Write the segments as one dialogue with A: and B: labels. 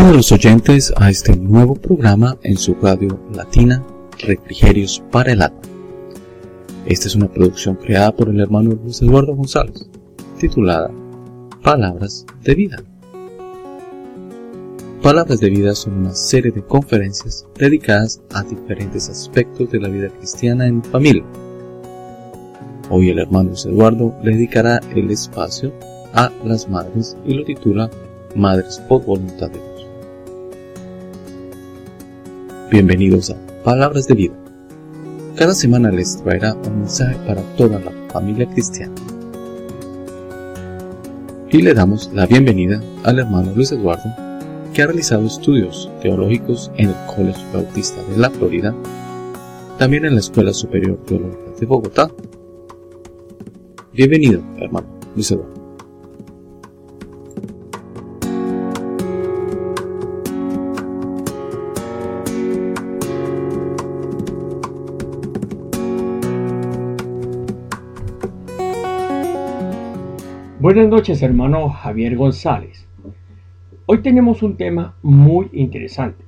A: Bienvenidos oyentes a este nuevo programa en su radio latina Refrigerios para el Alma. Esta es una producción creada por el hermano Luis Eduardo González, titulada Palabras de Vida. Palabras de Vida son una serie de conferencias dedicadas a diferentes aspectos de la vida cristiana en familia. Hoy el hermano Luis Eduardo le dedicará el espacio a las madres y lo titula Madres por Voluntad de Bienvenidos a Palabras de Vida. Cada semana les traerá un mensaje para toda la familia cristiana. Y le damos la bienvenida al hermano Luis Eduardo, que ha realizado estudios teológicos en el Colegio Bautista de la Florida, también en la Escuela Superior Teológica de Bogotá. Bienvenido, hermano Luis Eduardo.
B: Buenas noches, hermano Javier González. Hoy tenemos un tema muy interesante.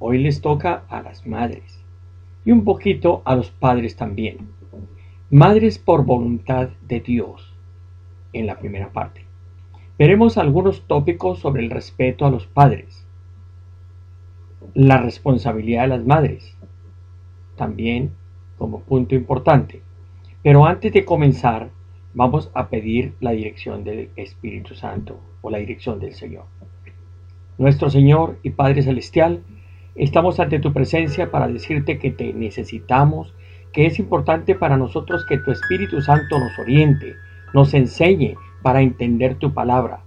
B: Hoy les toca a las madres y un poquito a los padres también. Madres por voluntad de Dios, en la primera parte. Veremos algunos tópicos sobre el respeto a los padres, la responsabilidad de las madres, también como punto importante. Pero antes de comenzar, vamos a pedir la dirección del Espíritu Santo o la dirección del Señor. Nuestro Señor y Padre Celestial, estamos ante tu presencia para decirte que te necesitamos, que es importante para nosotros que tu Espíritu Santo nos oriente, nos enseñe para entender tu palabra.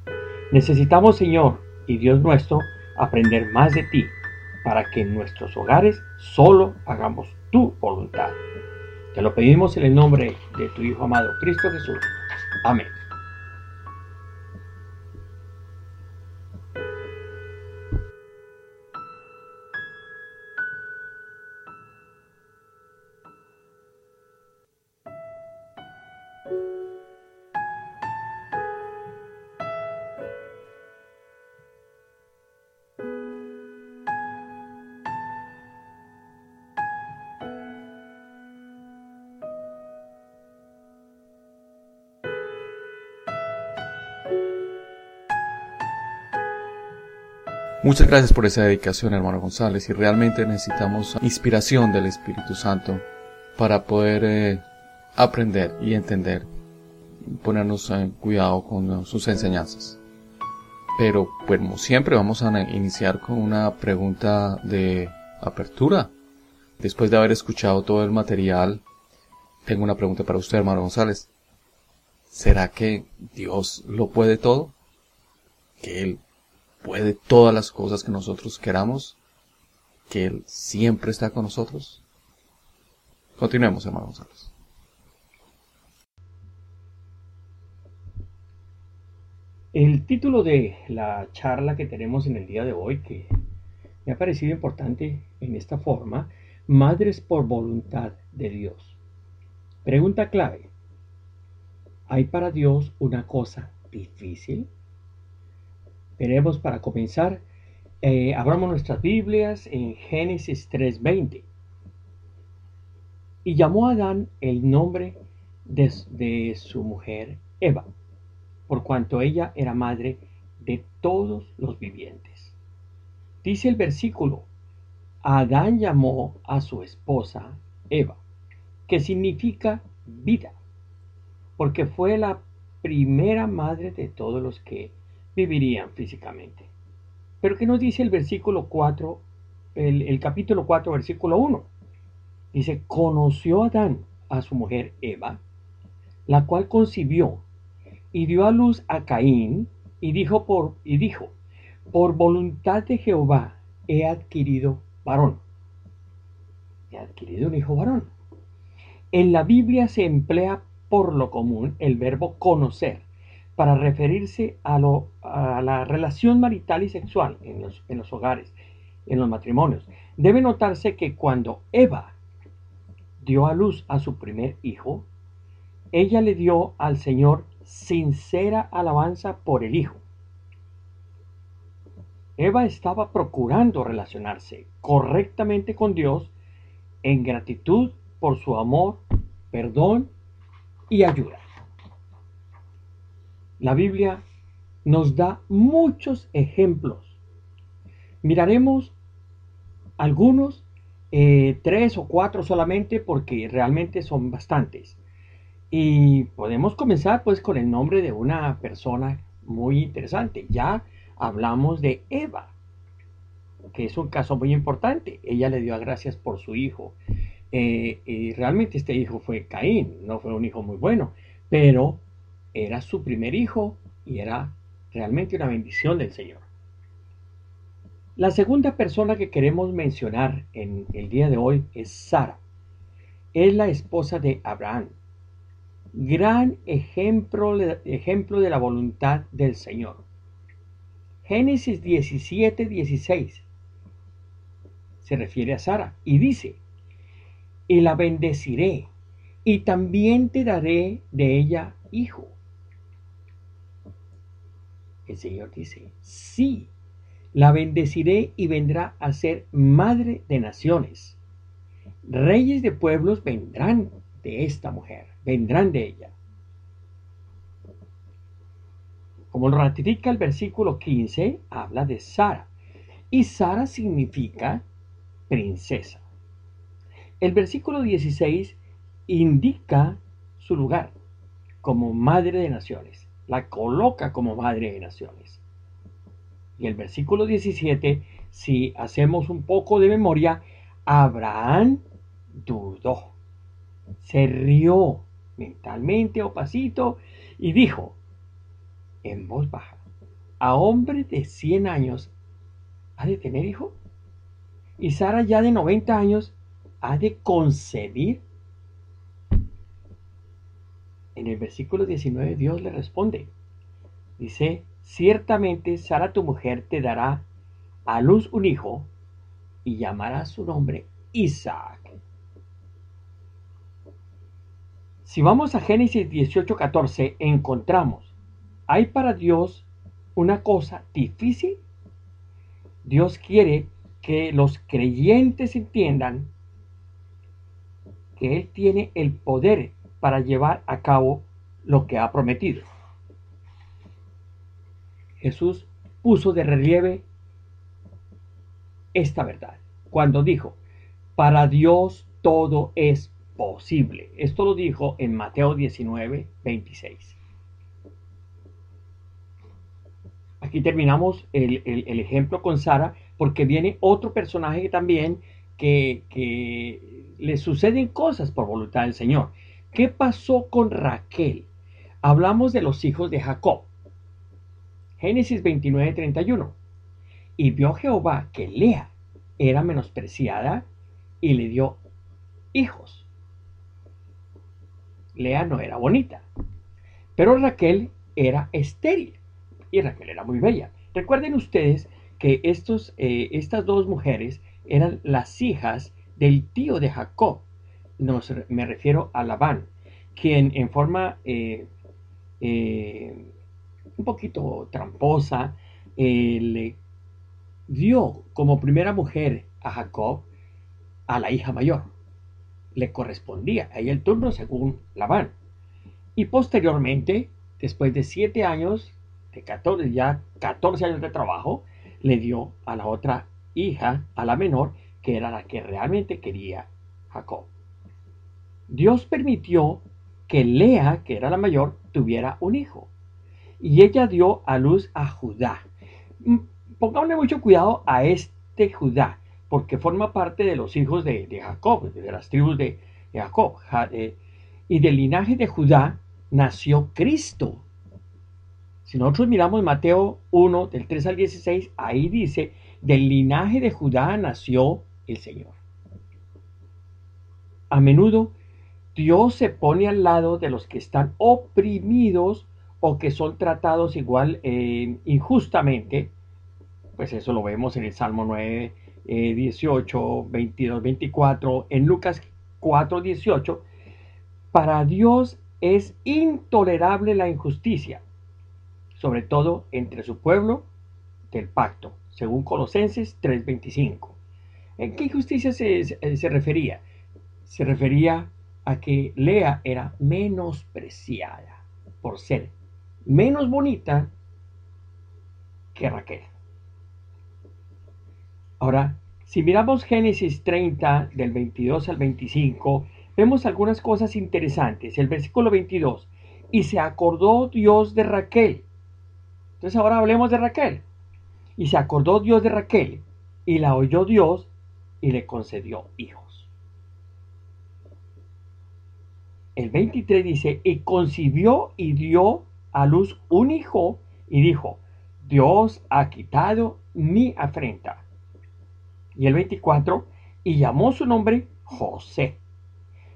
B: Necesitamos, Señor y Dios nuestro, aprender más de ti, para que en nuestros hogares solo hagamos tu voluntad. Te lo pedimos en el nombre de tu Hijo amado, Cristo Jesús. Amén.
A: Muchas gracias por esa dedicación, hermano González, y realmente necesitamos inspiración del Espíritu Santo para poder eh, aprender y entender, ponernos en cuidado con sus enseñanzas. Pero, como siempre, vamos a iniciar con una pregunta de apertura. Después de haber escuchado todo el material, tengo una pregunta para usted, hermano González. ¿Será que Dios lo puede todo? ¿Que Él puede todas las cosas que nosotros queramos, que Él siempre está con nosotros. Continuemos, hermano González.
B: El título de la charla que tenemos en el día de hoy, que me ha parecido importante en esta forma, Madres por voluntad de Dios. Pregunta clave. ¿Hay para Dios una cosa difícil? Veremos para comenzar, eh, abramos nuestras Biblias en Génesis 3:20. Y llamó Adán el nombre de, de su mujer Eva, por cuanto ella era madre de todos los vivientes. Dice el versículo, Adán llamó a su esposa Eva, que significa vida, porque fue la primera madre de todos los que vivirían físicamente. Pero ¿qué nos dice el versículo 4, el, capítulo 4, versículo 1? Dice, conoció Adán a su mujer Eva, la cual concibió y dio a luz a Caín y dijo por y dijo, por voluntad de Jehová he adquirido varón. He adquirido un hijo varón. En la Biblia se emplea por lo común el verbo conocer para referirse a, lo, a la relación marital y sexual en los, en los hogares, en los matrimonios. Debe notarse que cuando Eva dio a luz a su primer hijo, ella le dio al Señor sincera alabanza por el hijo. Eva estaba procurando relacionarse correctamente con Dios en gratitud por su amor, perdón y ayuda. La Biblia nos da muchos ejemplos. Miraremos algunos, eh, tres o cuatro solamente, porque realmente son bastantes. Y podemos comenzar pues con el nombre de una persona muy interesante. Ya hablamos de Eva, que es un caso muy importante. Ella le dio gracias por su hijo. Eh, y realmente este hijo fue Caín, no fue un hijo muy bueno, pero era su primer hijo y era realmente una bendición del Señor. La segunda persona que queremos mencionar en el día de hoy es Sara. Es la esposa de Abraham. Gran ejemplo, ejemplo de la voluntad del Señor. Génesis 17, 16 se refiere a Sara y dice, y la bendeciré, y también te daré de ella hijo. El Señor dice, sí, la bendeciré y vendrá a ser madre de naciones. Reyes de pueblos vendrán de esta mujer, vendrán de ella. Como lo ratifica el versículo 15, habla de Sara. Y Sara significa princesa. El versículo 16 indica su lugar como madre de naciones, la coloca como madre de naciones. Y el versículo 17, si hacemos un poco de memoria, Abraham dudó, se rió mentalmente o pasito y dijo en voz baja, ¿a hombre de 100 años ha de tener hijo? ¿Y Sara ya de 90 años ha de concebir? En el versículo 19 Dios le responde. Dice, ciertamente Sara tu mujer te dará a luz un hijo y llamará su nombre Isaac. Si vamos a Génesis 18:14 encontramos, ¿hay para Dios una cosa difícil? Dios quiere que los creyentes entiendan que Él tiene el poder para llevar a cabo lo que ha prometido. Jesús puso de relieve esta verdad cuando dijo, para Dios todo es posible. Esto lo dijo en Mateo 19, 26. Aquí terminamos el, ejemplo con Sara porque viene otro personaje también que, que le suceden cosas por voluntad del Señor. ¿Qué pasó con Raquel? Hablamos de los hijos de Jacob. Génesis 29, 31. Y vio Jehová que Lea era menospreciada y le dio hijos. Lea no era bonita, pero Raquel era estéril y Raquel era muy bella. Recuerden ustedes que estos, eh, estas dos mujeres eran las hijas del tío de Jacob. Me refiero a Labán, quien en forma eh, eh, un poquito tramposa le dio como primera mujer a Jacob a la hija mayor. Le correspondía a ella el turno según Labán. Y posteriormente, después de siete años, de 14, ya 14 años de trabajo, le dio a la otra hija, a la menor, que era la que realmente quería Jacob. Dios permitió que Lea, que era la mayor, tuviera un hijo. Y ella dio a luz a Judá. Mm, pongámosle mucho cuidado a este Judá, porque forma parte de los hijos de, Jacob, de las tribus de, Jacob. Eh, y del linaje de Judá nació Cristo. Si nosotros miramos Mateo 1, del 3 al 16, ahí dice, del linaje de Judá nació el Señor. A menudo Dios se pone al lado de los que están oprimidos o que son tratados igual eh, injustamente. Pues eso lo vemos en el Salmo 9, 18, 22, 24, en Lucas 4, 18. Para Dios es intolerable la injusticia sobre todo entre su pueblo del pacto, según Colosenses 3:25. ¿En qué injusticia se, se refería? Se refería a que Lea era menospreciada por ser menos bonita que Raquel. Ahora, si miramos Génesis 30 del 22 al 25, vemos algunas cosas interesantes. El versículo 22, y se acordó Dios de Raquel. Entonces ahora hablemos de Raquel. Y se acordó Dios de Raquel, y la oyó Dios, y le concedió hijos. El 23 dice, y concibió y dio a luz un hijo, y dijo, Dios ha quitado mi afrenta. Y el 24, y llamó su nombre José.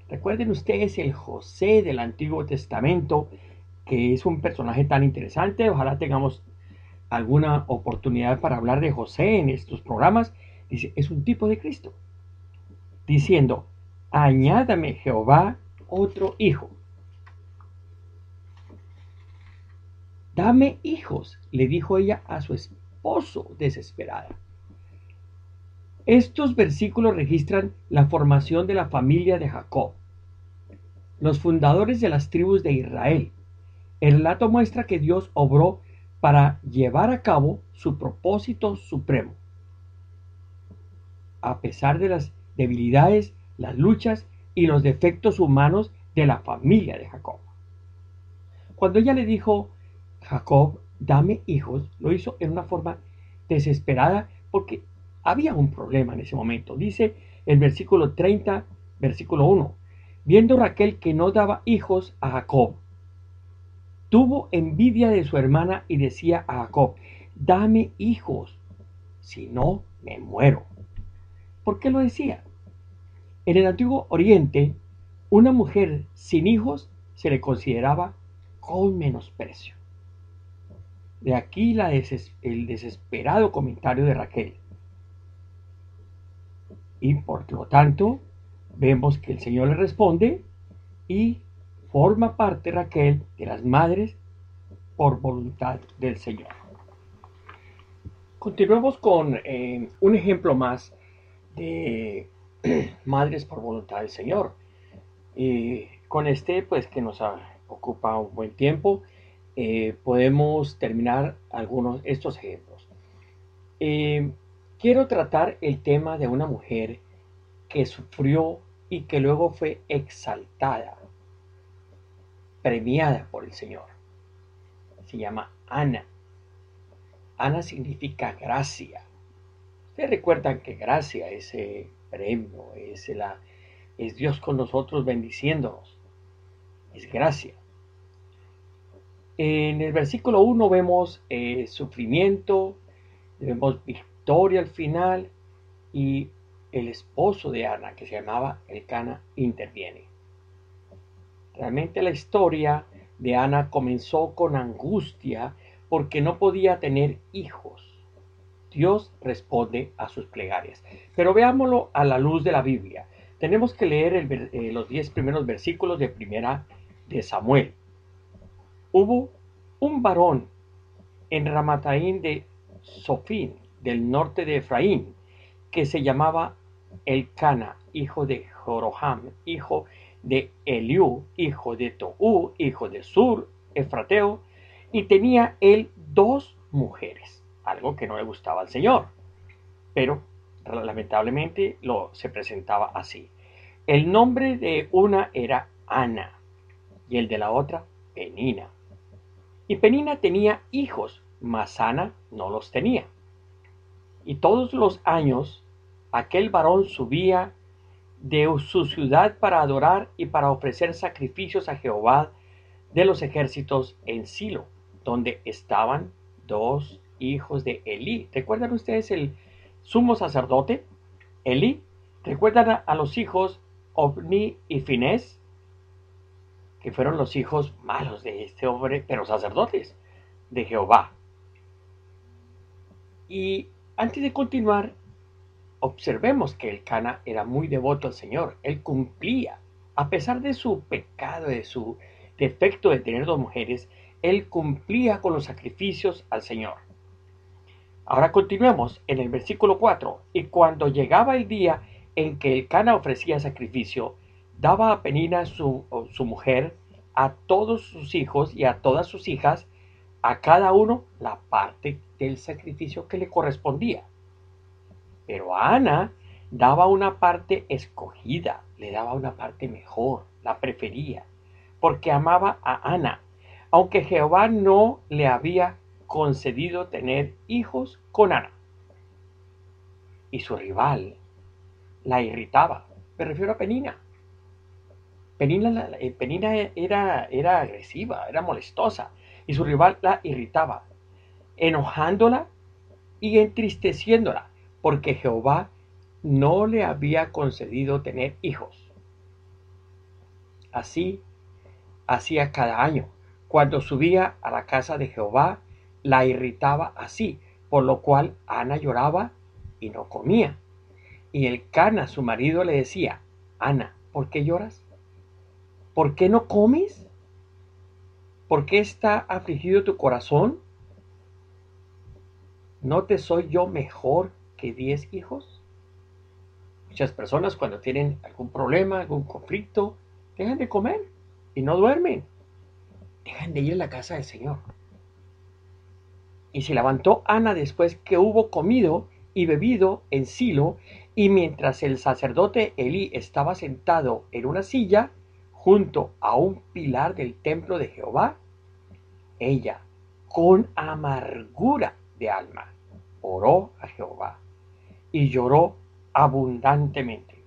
B: Recuerden ustedes el José del Antiguo Testamento, que es un personaje tan interesante. Ojalá tengamos alguna oportunidad para hablar de José en estos programas. Dice, es un tipo de Cristo. Diciendo, añádame Jehová otro hijo. Dame hijos, le dijo ella a su esposo desesperada. Estos versículos registran la formación de la familia de Jacob, los fundadores de las tribus de Israel. El relato muestra que Dios obró para llevar a cabo su propósito supremo. A pesar de las debilidades, las luchas y los defectos humanos de la familia de Jacob. Cuando ella le dijo, Jacob, dame hijos, lo hizo en una forma desesperada porque había un problema en ese momento. Dice el versículo 30, versículo 1. Viendo Raquel que no daba hijos a Jacob, tuvo envidia de su hermana y decía a Jacob, dame hijos, si no me muero. ¿Por qué lo decía? En el antiguo Oriente, una mujer sin hijos se le consideraba con menosprecio. De aquí la el desesperado comentario de Raquel. Y por lo tanto, vemos que el Señor le responde y forma parte Raquel de las madres por voluntad del Señor. Continuemos con eh, un ejemplo más de madres por voluntad del Señor. Y con este, pues que nos ocupa un buen tiempo, eh, podemos terminar algunos estos ejemplos. Eh, Quiero tratar el tema de una mujer que sufrió y que luego fue exaltada, premiada por el Señor. Se llama Ana. Ana significa gracia. Ustedes recuerdan que gracia, ese premio, es, la, es Dios con nosotros bendiciéndonos. Es gracia. En el versículo 1 vemos eh, sufrimiento, vemos victoria al final y el esposo de Ana, que se llamaba Elcana, interviene. Realmente la historia de Ana comenzó con angustia porque no podía tener hijos. Dios responde a sus plegarias. Pero veámoslo a la luz de la Biblia. Tenemos que leer eh, los diez primeros versículos de primera de Samuel. Hubo un varón en Ramataín de Sofín, del norte de Efraín, que se llamaba Elcana, hijo de Joroham, hijo de Eliú, hijo de Toú, hijo de Sur, Efrateo, y tenía él dos mujeres, algo que no le gustaba al Señor, pero lamentablemente lo se presentaba así. El nombre de una era Ana y el de la otra Penina. Y Penina tenía hijos, mas Ana no los tenía. Y todos los años aquel varón subía de su ciudad para adorar y para ofrecer sacrificios a Jehová de los ejércitos en Silo, donde estaban dos hijos de Elí. ¿Recuerdan ustedes el sumo sacerdote? Elí. ¿Recuerdan a, los hijos Ovni y Finés? Que fueron los hijos malos de este hombre, pero sacerdotes de Jehová. Y antes de continuar, observemos que el Cana era muy devoto al Señor. Él cumplía, a pesar de su pecado, de su defecto de tener dos mujeres, él cumplía con los sacrificios al Señor. Ahora continuemos en el versículo 4. Y cuando llegaba el día en que el Cana ofrecía sacrificio, daba a Penina su, su mujer, a todos sus hijos y a todas sus hijas, a cada uno la parte del sacrificio que le correspondía. Pero a Ana daba una parte escogida, le daba una parte mejor, la prefería, porque amaba a Ana, aunque Jehová no le había concedido tener hijos con Ana. Y su rival la irritaba, me refiero a Penina. Penina, eh, Penina era, era agresiva, era molestosa, y su rival la irritaba, enojándola y entristeciéndola, porque Jehová no le había concedido tener hijos. Así hacía cada año. Cuando subía a la casa de Jehová, la irritaba así, por lo cual Ana lloraba y no comía. Y el Cana, su marido, le decía, Ana, ¿por qué lloras? ¿Por qué no comes? ¿Por qué está afligido tu corazón? ¿No te soy yo mejor que diez hijos? Muchas personas cuando tienen algún problema, algún conflicto, dejan de comer y no duermen. Dejan de ir a la casa del Señor. Y se levantó Ana después que hubo comido y bebido en Silo, y mientras el sacerdote Elí estaba sentado en una silla junto a un pilar del templo de Jehová, ella, con amargura de alma, oró a Jehová y lloró abundantemente.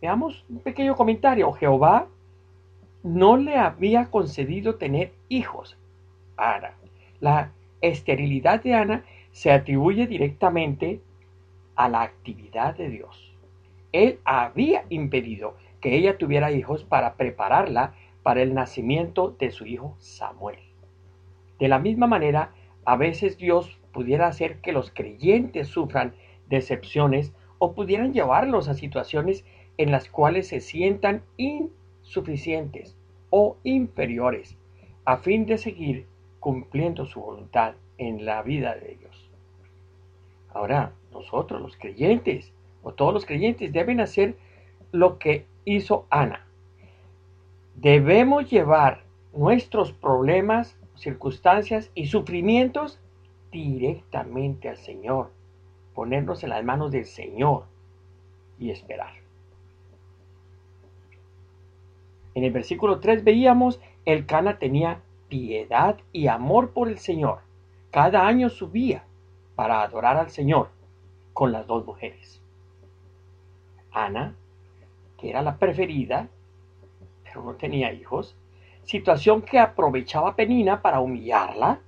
B: Veamos un pequeño comentario. Jehová no le había concedido tener hijos Ana. La esterilidad de Ana se atribuye directamente a la actividad de Dios. Él había impedido que ella tuviera hijos para prepararla para el nacimiento de su hijo Samuel. De la misma manera, a veces Dios pudiera hacer que los creyentes sufran decepciones o pudieran llevarlos a situaciones en las cuales se sientan insuficientes o inferiores a fin de seguir cumpliendo su voluntad en la vida de ellos. Ahora, nosotros los creyentes, o todos los creyentes, deben hacer lo que hizo Ana. Debemos llevar nuestros problemas, circunstancias y sufrimientos directamente al Señor, ponernos en las manos del Señor y esperar. En el versículo 3 veíamos, el Cana tenía piedad y amor por el Señor. Cada año subía para adorar al Señor con las dos mujeres. Ana, que era la preferida, pero no tenía hijos, situación que aprovechaba Penina para humillarla.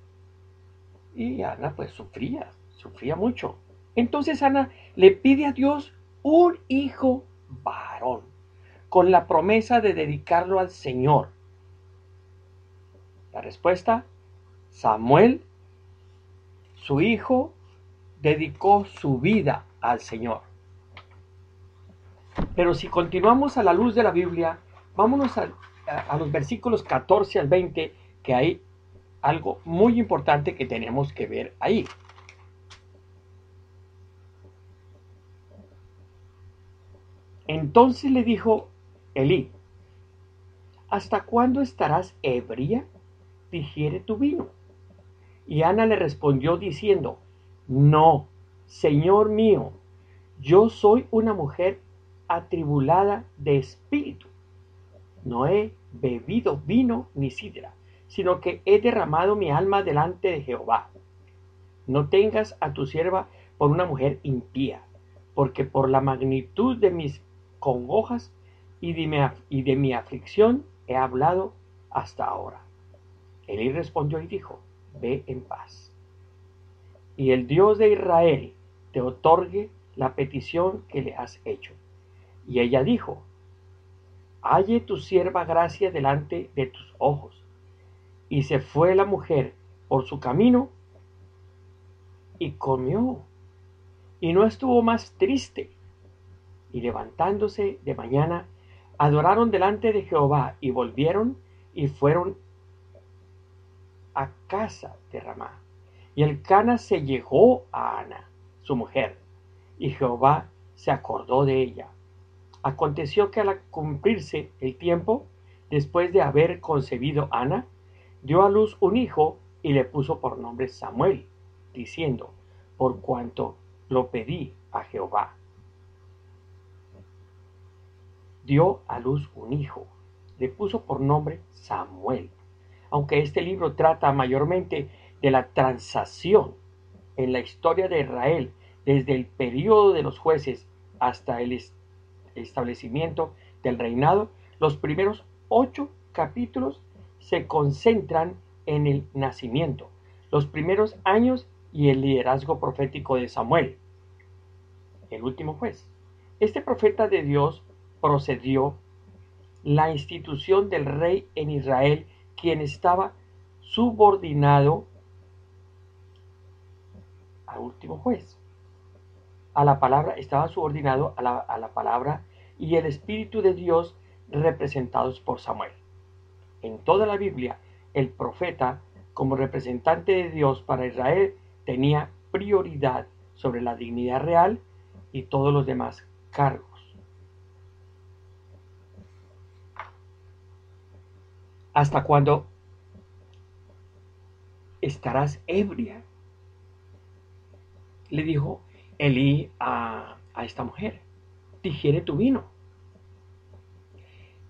B: Y Ana pues sufría, sufría mucho. Entonces Ana le pide a Dios un hijo varón con la promesa de dedicarlo al Señor. La respuesta, Samuel, su hijo, dedicó su vida al Señor. Pero si continuamos a la luz de la Biblia, vámonos a, los versículos 14 al 20, que hay algo muy importante que tenemos que ver ahí. Entonces le dijo Elí, ¿hasta cuándo estarás ebria? Digiere tu vino. Y Ana le respondió diciendo, No, Señor mío, yo soy una mujer atribulada de espíritu. No he bebido vino ni sidra, sino que he derramado mi alma delante de Jehová. No tengas a tu sierva por una mujer impía, porque por la magnitud de mis congojas y de, mi, aflicción he hablado hasta ahora. Elí respondió y dijo, ve en paz. Y el Dios de Israel te otorgue la petición que le has hecho. Y ella dijo, halle tu sierva gracia delante de tus ojos. Y se fue la mujer por su camino y comió. Y no estuvo más triste. Y levantándose de mañana, adoraron delante de Jehová y volvieron y fueron casa de Ramá. Y el Cana se llegó a Ana, su mujer, y Jehová se acordó de ella. Aconteció que al cumplirse el tiempo, después de haber concebido Ana, dio a luz un hijo y le puso por nombre Samuel, diciendo, por cuanto lo pedí a Jehová. Dio a luz un hijo, le puso por nombre Samuel. Aunque este libro trata mayormente de la transacción en la historia de Israel desde el periodo de los jueces hasta el establecimiento del reinado, los primeros ocho capítulos se concentran en el nacimiento, los primeros años y el liderazgo profético de Samuel, el último juez. Este profeta de Dios procedió la institución del rey en Israel, quien estaba subordinado al último juez. A la palabra estaba subordinado a la, a la palabra y el Espíritu de Dios representados por Samuel. En toda la Biblia, el profeta, como representante de Dios para Israel, tenía prioridad sobre la dignidad real y todos los demás cargos. ¿Hasta cuándo estarás ebria? Le dijo Elí a, a esta mujer, digiere tu vino.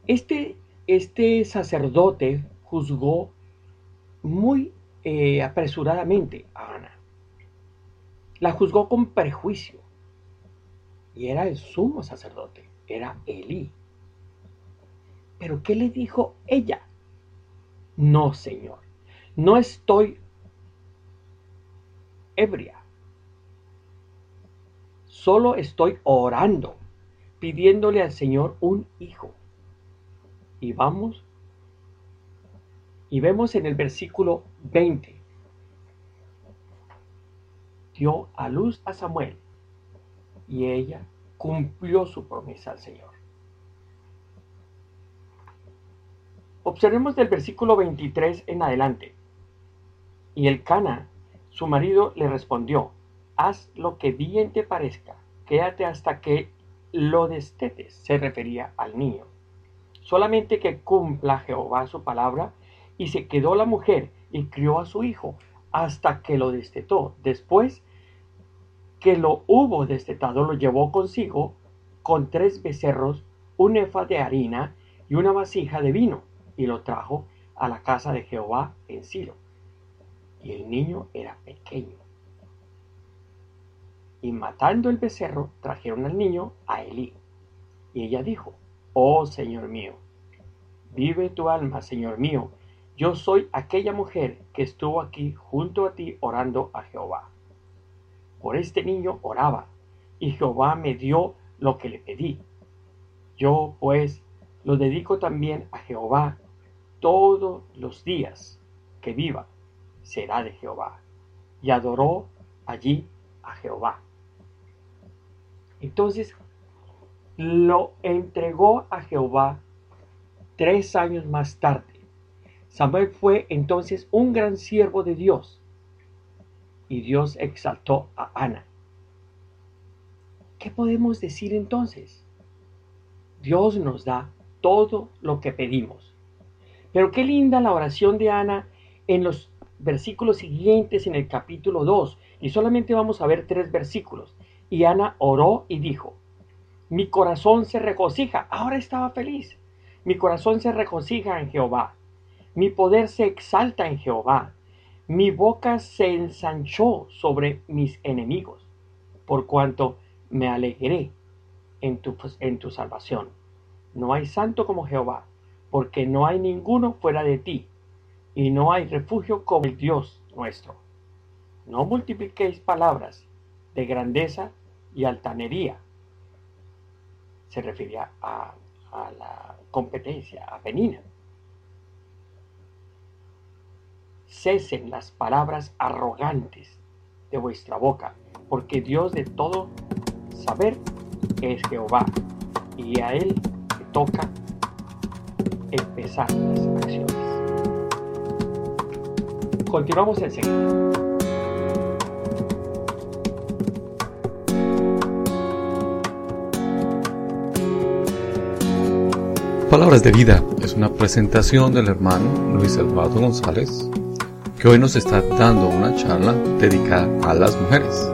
B: Este, este sacerdote juzgó muy eh, apresuradamente a Ana. La juzgó con prejuicio. Y era el sumo sacerdote, era Elí. Pero ¿qué le dijo ella? No, Señor, no estoy ebria. Solo estoy orando, pidiéndole al Señor un hijo. Y vamos y vemos en el versículo 20, dio a luz a Samuel y ella cumplió su promesa al Señor. Observemos del versículo 23 en adelante. Y el Cana, su marido, le respondió, haz lo que bien te parezca, quédate hasta que lo destetes, se refería al niño. Solamente que cumpla Jehová su palabra y se quedó la mujer y crió a su hijo hasta que lo destetó. Después que lo hubo destetado, lo llevó consigo con tres becerros, un efa de harina y una vasija de vino, y lo trajo a la casa de Jehová en Silo. Y el niño era pequeño. Y matando el becerro, trajeron al niño a Elí. Y ella dijo, Oh Señor mío, vive tu alma, Señor mío, yo soy aquella mujer que estuvo aquí junto a ti orando a Jehová. Por este niño oraba, y Jehová me dio lo que le pedí. Yo, pues, lo dedico también a Jehová todos los días que viva, será de Jehová. Y adoró allí a Jehová. Entonces, lo entregó a Jehová tres años más tarde Samuel fue entonces un gran siervo de Dios y Dios exaltó a Ana. ¿Qué podemos decir entonces? Dios nos da todo lo que pedimos. Pero qué linda la oración de Ana en los versículos siguientes en el capítulo 2. Y solamente vamos a ver tres versículos. Y Ana oró y dijo, mi corazón se regocija. Ahora estaba feliz. Mi corazón se regocija en Jehová. Mi poder se exalta en Jehová. Mi boca se ensanchó sobre mis enemigos, por cuanto me alegré en tu, en tu salvación. No hay santo como Jehová, porque no hay ninguno fuera de ti, y no hay refugio como el Dios nuestro. No multipliquéis palabras de grandeza y altanería. Se refería a, la competencia, a cesen las palabras arrogantes de vuestra boca, porque Dios de todo saber es Jehová, y a Él toca exactas acciones. Continuamos enseguida.
C: Palabras de Vida es una presentación del hermano Luis Eduardo González, que hoy nos está dando una charla dedicada a las mujeres.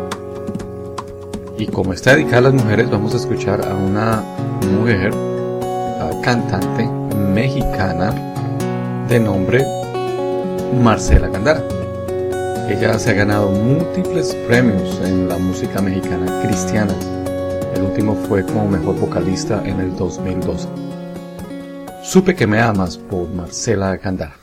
C: Y como está dedicada a las mujeres, vamos a escuchar a una mujer, a cantante, mexicana de nombre Marcela Gandara. Ella se ha ganado múltiples premios en la música mexicana cristiana. El último fue como mejor vocalista en el 2012. Supe que me amas por Marcela Gandara.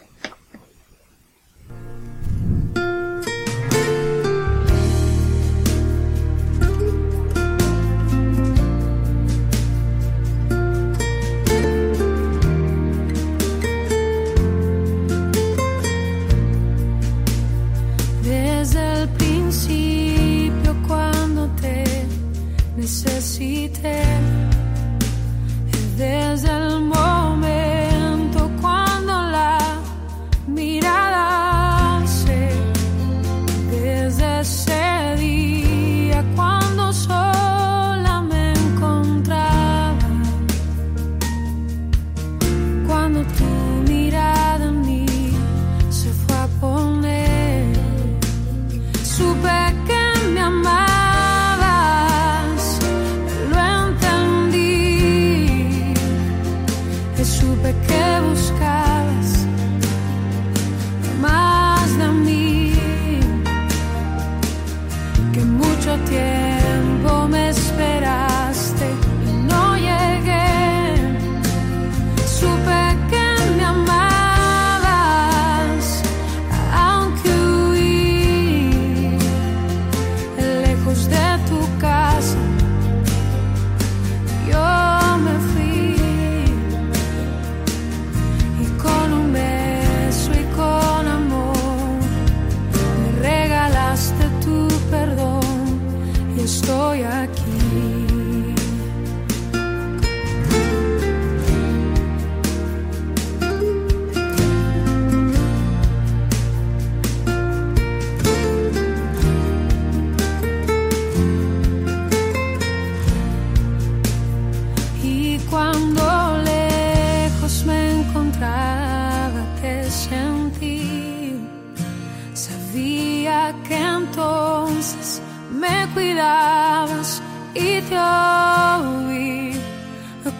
D: que entonces
C: me cuidabas y te oí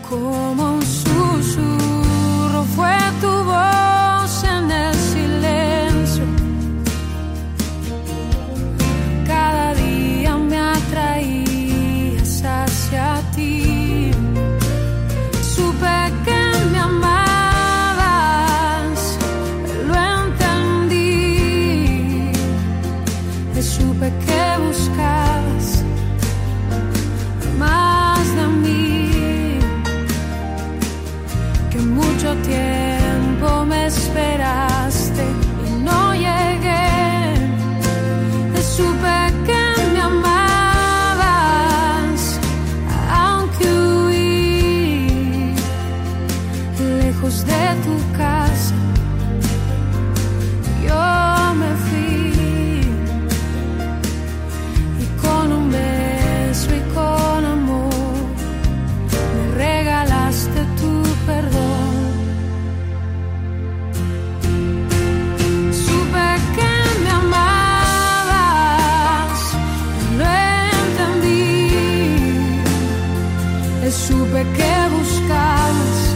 C: como un supe que buscabas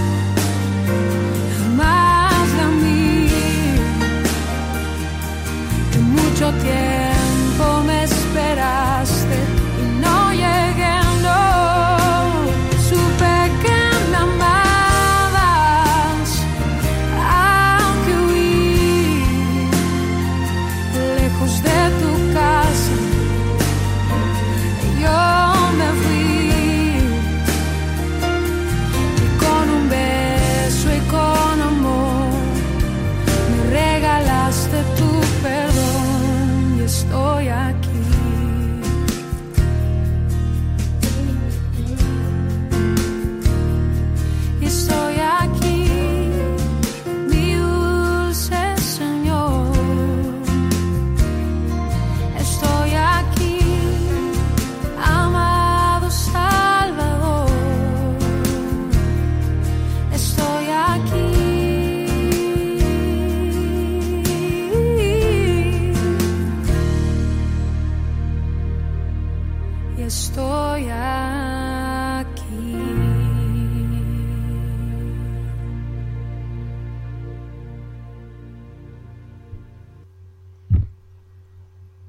C: más a mí que mucho tiempo.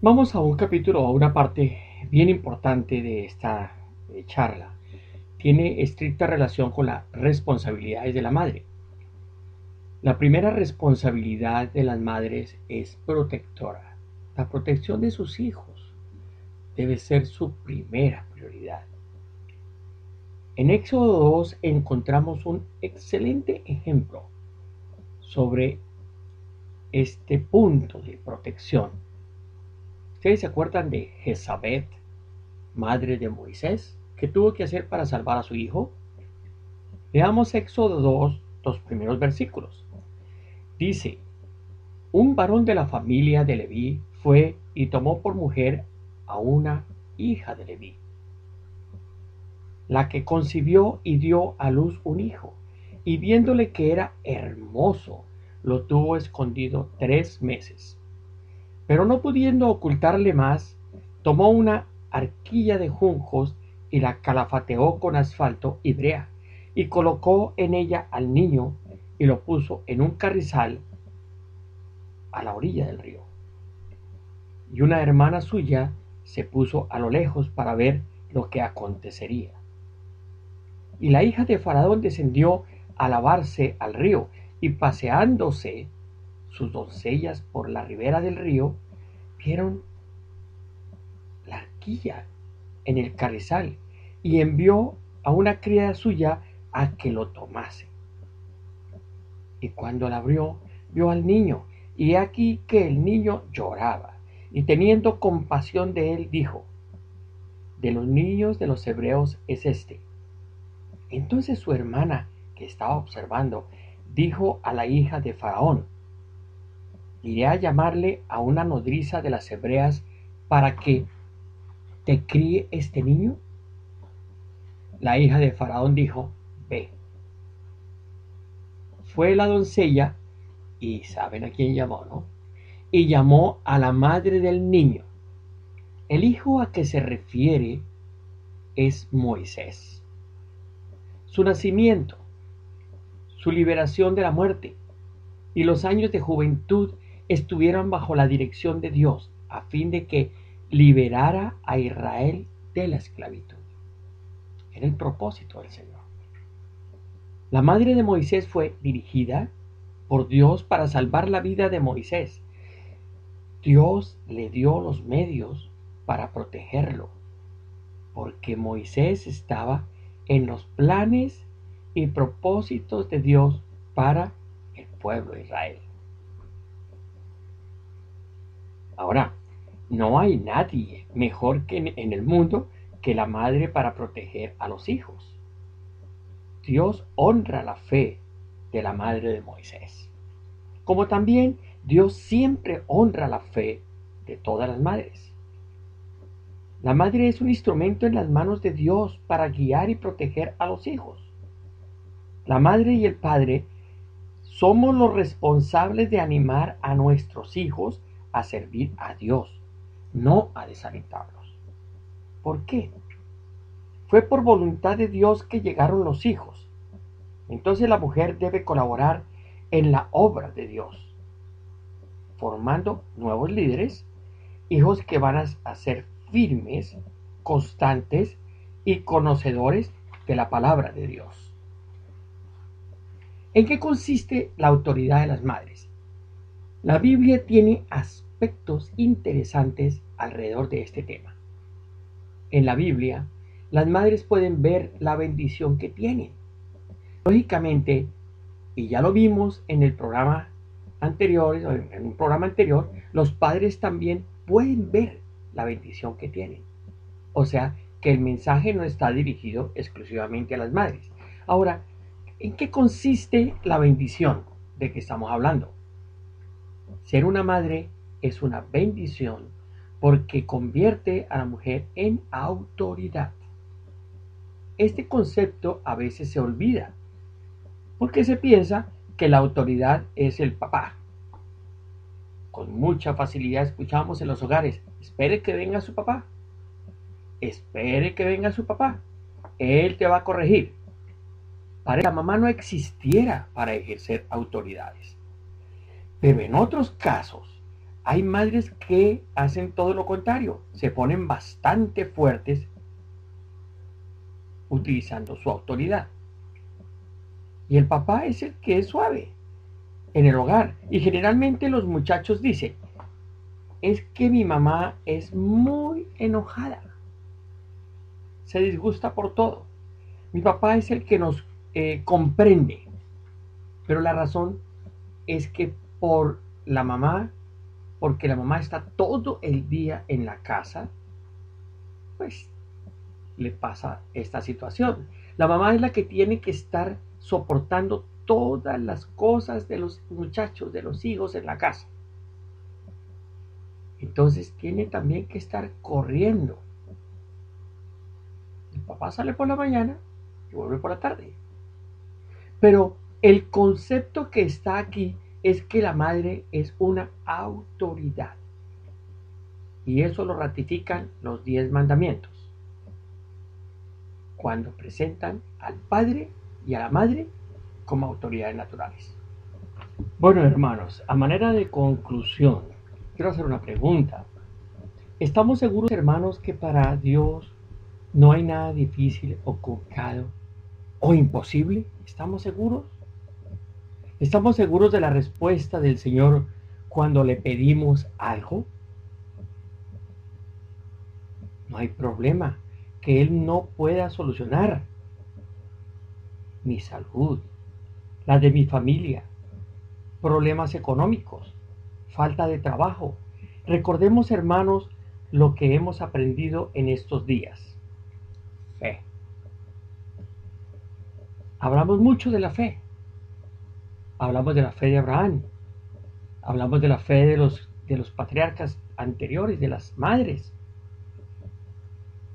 B: Vamos a un capítulo, a una parte bien importante de esta eh, charla. Tiene estricta relación con las responsabilidades de la madre. La primera responsabilidad de las madres es protectora. La protección de sus hijos debe ser su primera prioridad. En Éxodo 2 encontramos un excelente ejemplo sobre este punto de protección. ¿Ustedes se acuerdan de Jezabel, madre de Moisés? ¿Qué tuvo que hacer para salvar a su hijo? Veamos Éxodo 2, los primeros versículos. Dice, un varón de la familia de Leví fue y tomó por mujer a una hija de Leví, la que concibió y dio a luz un hijo, y viéndole que era hermoso, lo tuvo escondido tres meses. Pero no pudiendo ocultarle más, tomó una arquilla de juncos y la calafateó con asfalto y brea, y colocó en ella al niño y lo puso en un carrizal a la orilla del río. Y una hermana suya se puso a lo lejos para ver lo que acontecería. Y la hija de Faraón descendió a lavarse al río, y paseándose sus doncellas por la ribera del río, vieron la arquilla en el carrizal, y envió a una criada suya a que lo tomase. Y cuando la abrió, vio al niño, y aquí que el niño lloraba, y teniendo compasión de él, dijo, de los niños de los hebreos es este. Entonces su hermana, que estaba observando, dijo a la hija de Faraón, iré a llamarle a una nodriza de las hebreas para que te críe este niño. La hija de Faraón dijo, ve fue la doncella, y saben a quién llamó, ¿no? Y llamó a la madre del niño. El hijo a que se refiere es Moisés. Su nacimiento, su liberación de la muerte y los años de juventud estuvieron bajo la dirección de Dios a fin de que liberara a Israel de la esclavitud. Era el propósito del Señor. La madre de Moisés fue dirigida por Dios para salvar la vida de Moisés. Dios le dio los medios para protegerlo, porque Moisés estaba en los planes y propósitos de Dios para el pueblo de Israel. Ahora, no hay nadie mejor que en el mundo que la madre para proteger a los hijos. Dios honra la fe de la madre de Moisés, como también Dios siempre honra la fe de todas las madres. La madre es un instrumento en las manos de Dios para guiar y proteger a los hijos. La madre y el padre somos los responsables de animar a nuestros hijos a servir a Dios, no a desalentarlos. ¿Por qué? Fue por voluntad de Dios que llegaron los hijos. Entonces la mujer debe colaborar en la obra de Dios, formando nuevos líderes, hijos que van a ser firmes, constantes y conocedores de la palabra de Dios. ¿En qué consiste la autoridad de las madres? La Biblia tiene aspectos interesantes alrededor de este tema. En la Biblia, las madres pueden ver la bendición que tienen. Lógicamente, y ya lo vimos en el programa anterior, en un programa anterior, los padres también pueden ver la bendición que tienen. O sea, que el mensaje no está dirigido exclusivamente a las madres. Ahora, ¿en qué consiste la bendición de que estamos hablando? Ser una madre es una bendición porque convierte a la mujer en autoridad. Este concepto a veces se olvida, porque se piensa que la autoridad es el papá. Con mucha facilidad escuchamos en los hogares, espere que venga su papá. espere que venga su papá. Él te va a corregir. Para la mamá no existiera para ejercer autoridades. Pero en otros casos hay madres que hacen todo lo contrario, se ponen bastante fuertes utilizando su autoridad. Y el papá es el que es suave en el hogar. Y generalmente los muchachos dicen, es que mi mamá es muy enojada. Se disgusta por todo. Mi papá es el que nos eh, comprende. Pero la razón es que por la mamá, porque la mamá está todo el día en la casa, pues le pasa esta situación. La mamá es la que tiene que estar soportando todas las cosas de los muchachos, de los hijos en la casa. Entonces tiene también que estar corriendo. El papá sale por la mañana y vuelve por la tarde. Pero el concepto que está aquí es que la madre es una autoridad. Y eso lo ratifican los diez mandamientos. Cuando presentan al padre y a la madre como autoridades naturales. Bueno, hermanos, a manera de conclusión, quiero hacer una pregunta. ¿Estamos seguros, hermanos, que para Dios no hay nada difícil o complicado o imposible? ¿Estamos seguros? ¿Estamos seguros de la respuesta del Señor cuando le pedimos algo? No hay problema que Él no pueda solucionar. Mi salud, la de mi familia, problemas económicos, falta de trabajo. Recordemos, hermanos, lo que hemos aprendido en estos días. Fe. Hablamos mucho de la fe. Hablamos de la fe de Abraham. Hablamos de la fe de los, de los patriarcas anteriores, de las madres,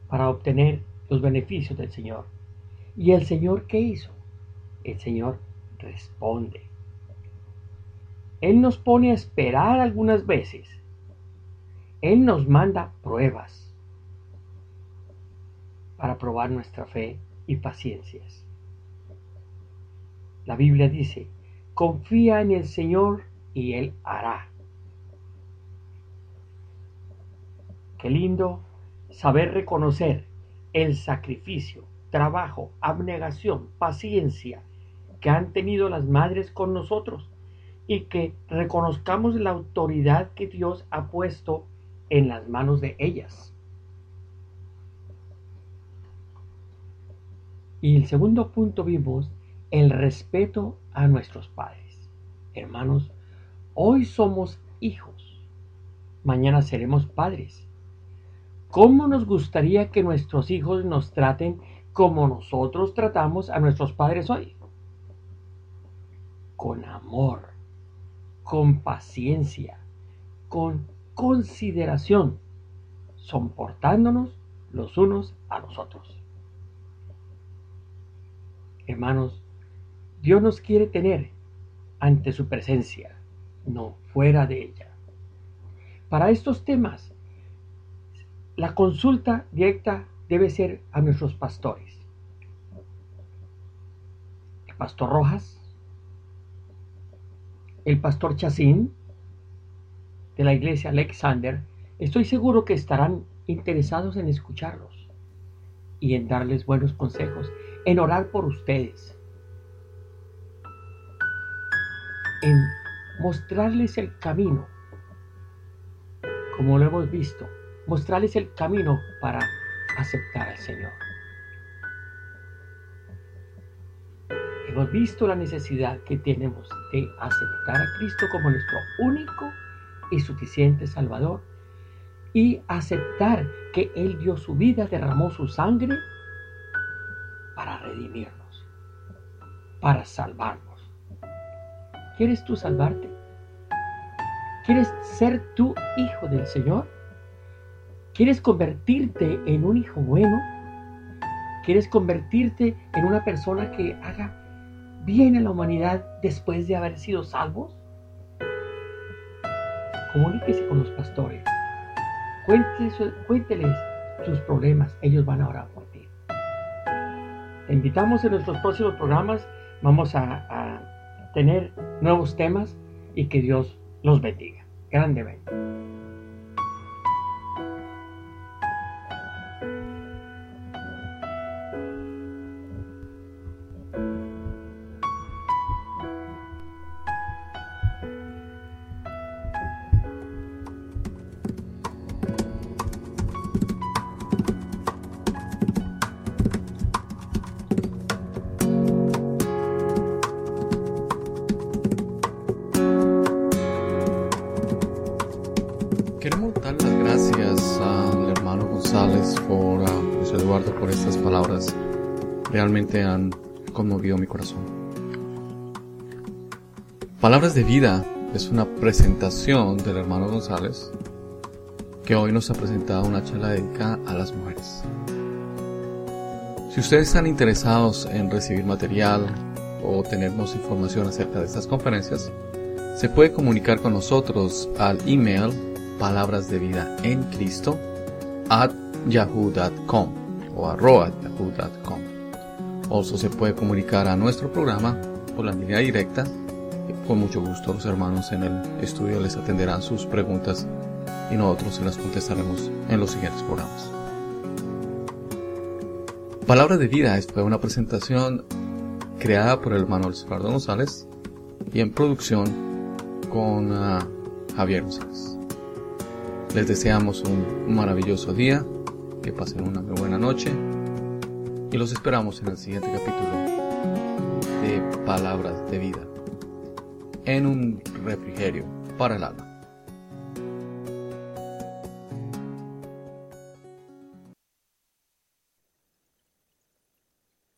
B: para obtener los beneficios del Señor. ¿Y el Señor qué hizo? El Señor responde. Él nos pone a esperar algunas veces. Él nos manda pruebas para probar nuestra fe y paciencias. La Biblia dice, confía en el Señor y Él hará. Qué lindo saber reconocer el sacrificio, trabajo, abnegación, paciencia que han tenido las madres con nosotros y que reconozcamos la autoridad que Dios ha puesto en las manos de ellas. Y el segundo punto vimos el respeto a nuestros padres. Hermanos, hoy somos hijos, mañana seremos padres. ¿Cómo nos gustaría que nuestros hijos nos traten como nosotros tratamos a nuestros padres hoy? Con amor, con paciencia, con consideración, soportándonos los unos a los otros. Hermanos, Dios nos quiere tener ante su presencia, no fuera de ella. Para estos temas, la consulta directa debe ser a nuestros pastores. El pastor Rojas, el pastor Chacín de la iglesia Alexander, estoy seguro que estarán interesados en escucharlos y en darles buenos consejos, en orar por ustedes en mostrarles el camino, como lo hemos visto, mostrarles el camino para aceptar al Señor. Hemos visto la necesidad que tenemos de aceptar a Cristo como nuestro único y suficiente Salvador y aceptar que Él dio su vida, derramó su sangre para redimirnos, para salvarnos. ¿Quieres tú salvarte? ¿Quieres ser tú hijo del Señor? ¿Quieres convertirte en un hijo bueno? ¿Quieres convertirte en una persona que haga bien en la humanidad después de haber sido salvos? Comuníquese con los pastores. Cuénteles, cuénteles tus problemas, ellos van a orar por ti. Te invitamos en nuestros próximos programas, vamos a, a tener nuevos temas y que Dios los bendiga grandemente.
A: González por Luis Eduardo por estas palabras. Realmente han conmovido mi corazón. Palabras de vida es una presentación del hermano González que hoy nos ha presentado una charla dedicada a las mujeres. Si ustedes están interesados en recibir material o tener más información acerca de estas conferencias, se puede comunicar con nosotros al email palabras de vida en Cristo at yahoo.com o arroba yahoo.com. Also se puede comunicar a nuestro programa por la línea directa. Con mucho gusto los hermanos en el estudio les atenderán sus preguntas y nosotros se las contestaremos en los siguientes programas. Palabras de vida fue una presentación creada por el hermano Eduardo González y en producción con uh, Javier González. Les deseamos un maravilloso día, que pasen una muy buena noche y los esperamos en el siguiente capítulo de Palabras de Vida, en un refrigerio para el alma.